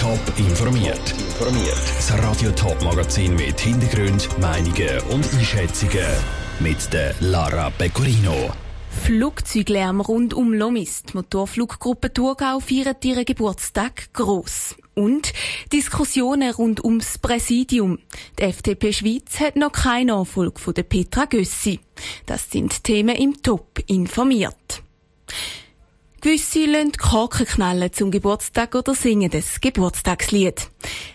Top informiert. Das Radio Top Magazin mit Hintergrund, Meinungen und Einschätzungen mit der Lara Pecorino. Flugzeuglärm rund um Lomis. Die Motorfluggruppe Thurgau feiert ihren Geburtstag gross. Und Diskussionen rund ums Präsidium. Die FDP Schweiz hat noch keine Nachfolge von der Petra Gössi. Das sind Themen im Top informiert. Gewisse lassen Korken knallen zum Geburtstag oder singen das Geburtstagslied.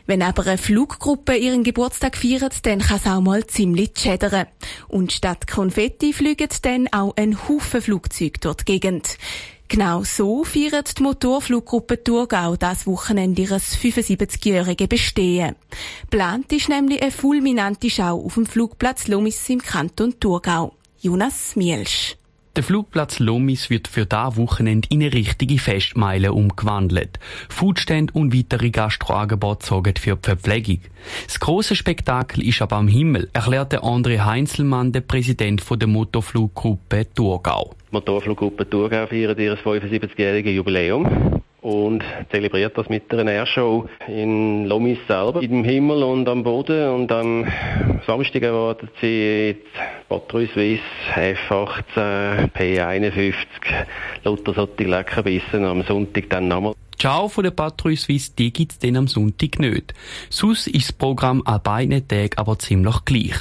Wenn aber eine Fluggruppe ihren Geburtstag feiert, dann kann es auch mal ziemlich schädern. Und statt Konfetti fliegen dann auch ein Haufen Flugzeuge durch die Gegend. Genau so feiert die Motorfluggruppe Thurgau das Wochenende ihres 75-jährigen Bestehen. Plant ist nämlich eine fulminante Schau auf dem Flugplatz Lomis im Kanton Thurgau. Jonas Mielsch. Der Flugplatz Lomis wird für da Wochenende in eine richtige Festmeile umgewandelt. Foodstände und weitere Gastroangebote sorgen für die Verpflegung. Das große Spektakel ist aber am Himmel, erklärte André Heinzelmann, der Präsident der Motorfluggruppe Thurgau. Die Motorfluggruppe Thurgau feiert ihr 75-jähriges Jubiläum und zelebriert das mit einer Airshow in Lomis selber, im Himmel und am Boden. Und am Samstag erwartet sie Patrouille Suisse F18 P51 lauter solche Leckerbissen am Sonntag dann nochmal. Ciao von der Patrouille Suisse, die gibt's dann am Sonntag nicht. Sonst ist das Programm an beiden Tagen aber ziemlich gleich.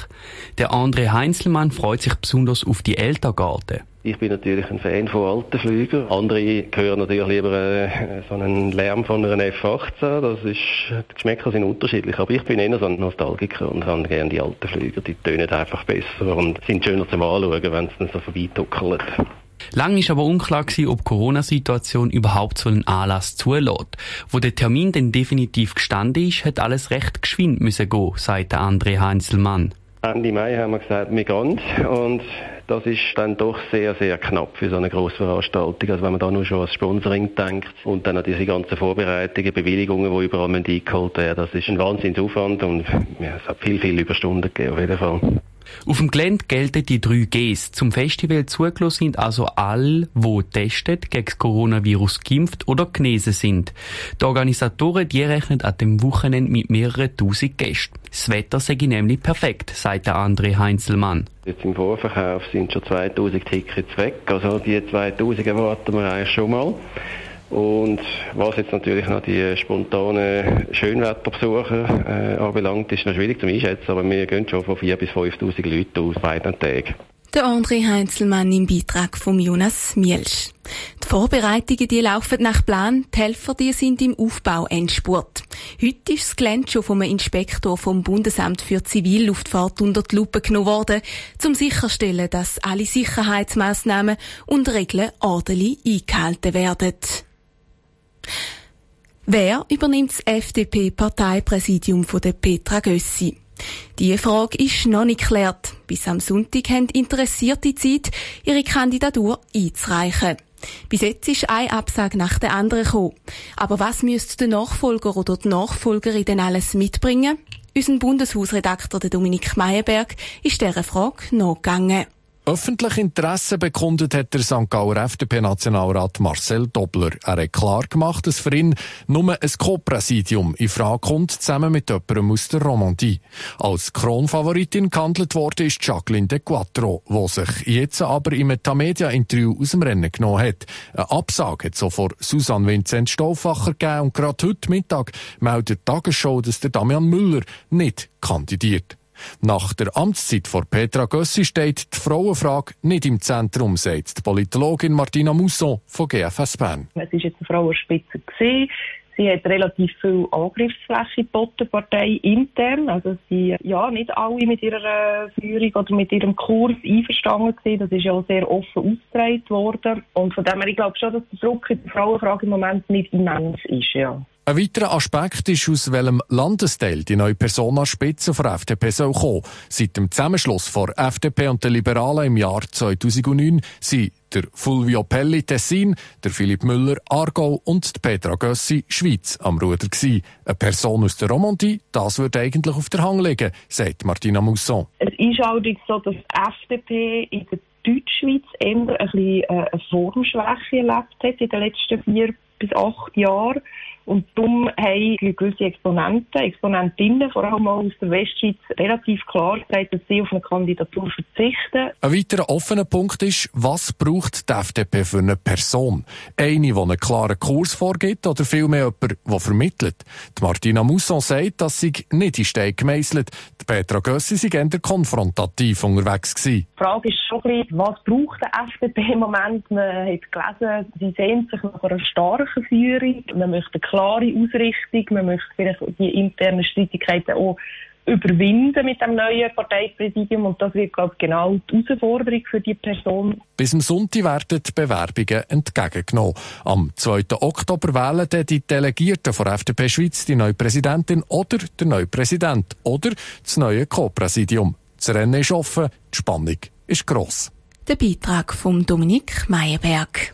Der André Heinzelmann freut sich besonders auf die Elterngarten. Ich bin natürlich ein Fan von alten Flügern. Andere hören natürlich lieber äh, so einen Lärm von einer F-18. Das ist, die Geschmäcker sind unterschiedlich. Aber ich bin eher so ein Nostalgiker und habe gerne die alten Flüger. Die tönen einfach besser und sind schöner zum Anschauen, wenn dann so vorbeituckelt. Lang ist aber unklar gewesen, ob die Corona-Situation überhaupt so einen Anlass zulässt. Wo der Termin dann definitiv gestanden ist, hat alles recht geschwind müssen gehen, sagt André Heinzelmann. Ende Mai haben wir gesagt, wir gehen. Und das ist dann doch sehr, sehr knapp für so eine Grossveranstaltung. Also wenn man da nur schon an Sponsoring denkt und dann an diese ganzen Vorbereitungen, Bewilligungen, die überall eingeholt werden, das ist ein Wahnsinnsaufwand und ja, es hat viel, viel Überstunden gegeben, auf jeden Fall. Auf dem Gelände gelten die drei Gs. Zum Festival zugelassen sind also alle, die testet, gegen das Coronavirus geimpft oder genesen sind. Die Organisatoren, die rechnen an dem Wochenende mit mehreren tausend Gästen. Das Wetter sei nämlich perfekt, sagt der André Heinzelmann. Jetzt im Vorverkauf sind schon 2000 Tickets weg. Also die 2000 erwarten wir eigentlich schon mal. Und was jetzt natürlich noch die spontanen Schönwetterbesucher äh, anbelangt, ist noch schwierig zu einschätzen, aber wir gehen schon von 4.000 bis 5.000 Leuten aus beiden Tagen. Der André Heinzelmann im Beitrag von Jonas Mielsch. Die Vorbereitungen die laufen nach Plan, die Helfer die sind im Aufbau Endspurt. Heute ist das Gelände schon vom Inspektor vom Bundesamt für Zivilluftfahrt unter die Lupe genommen worden, um sicherzustellen, dass alle Sicherheitsmaßnahmen und Regeln ordentlich eingehalten werden. Wer übernimmt das FDP-Parteipräsidium von der Petra Gössi? Die Frage ist noch nicht geklärt. Bis am Sonntag haben Interessierte Zeit, ihre Kandidatur einzureichen. Bis jetzt ist ein Absage nach der anderen gekommen. Aber was müsste der Nachfolger oder die Nachfolgerin denn alles mitbringen? Unser Bundeshausredakteur Dominik Meyerberg ist dieser Frage nachgegangen. Öffentlich Interesse bekundet hat der St. Gauer FDP-Nationalrat Marcel Dobler. Er hat klar gemacht, dass für ihn nur ein Co-Präsidium in Frage kommt, zusammen mit jemandem aus der Romandie. Als Kronfavoritin gehandelt worden ist Jacqueline de Quattro, die sich jetzt aber im Metamedia-Interview aus dem Rennen genommen hat. Eine Absage hat so vor Susanne Vincent Stauffacher gegeben und gerade heute Mittag meldet die Tagesschau, dass der Damian Müller nicht kandidiert. Nach der Amtszeit von Petra Gössi steht die Frauenfrage nicht im Zentrum, sagt die Politologin Martina Musson von GFS Bern. Es war jetzt eine Frauenspitze. Gewesen. Sie hat relativ viel Angriffsfläche geboten, Partei intern. Also sie, ja, nicht alle mit ihrer Führung oder mit ihrem Kurs einverstanden gewesen. Das ist ja auch sehr offen ausgetragen worden. Und von dem her, ich glaube schon, dass der Druck in der Frauenfrage im Moment nicht immens ist, ja. Ein weiterer Aspekt ist, aus welchem Landesteil die neue Person an Spitze der FDP soll kommen. Seit dem Zusammenschluss von FDP und den Liberalen im Jahr 2009 sind der Fulvio Pelli Tessin, der Philipp Müller Aargau und Petra Gössi Schweiz am Ruder gewesen. Eine Person aus der Romandie, das würde eigentlich auf der Hang liegen, sagt Martina Mousson. Es ist allerdings so, dass FDP in der Deutschschweiz eher ein bisschen äh, eine Formschwäche erlebt hat in den letzten vier bis acht Jahre. Und darum haben gewisse Exponenten, Exponentinnen, vor allem auch aus der Westschweiz, relativ klar gesagt, dass sie auf eine Kandidatur verzichten. Ein weiterer offener Punkt ist, was braucht die FDP für eine Person? Eine, die einen klaren Kurs vorgibt oder vielmehr jemand, der vermittelt? Die Martina Mousson sagt, dass sie nicht in Stein gemeißelt. Die Petra Gössi sei eher konfrontativ unterwegs gewesen. Die Frage ist schon ein bisschen, was braucht die FDP im Moment? Man hat gelesen, sie sehnt sich nach einer starken Führung. Man möchte klare Ausrichtung. Man möchte vielleicht die internen Streitigkeiten auch überwinden mit dem neuen Parteipräsidium und das wird glaube ich, genau die Herausforderung für die Person. Bis zum Sonntag werden die Bewerbungen entgegengenommen. Am 2. Oktober wählen dann die Delegierten von FDP Schweiz die neue Präsidentin oder der neue Präsident oder das neue Co-Präsidium. Das Rennen ist offen, die Spannung ist gross. Der Beitrag von Dominik Meyerberg.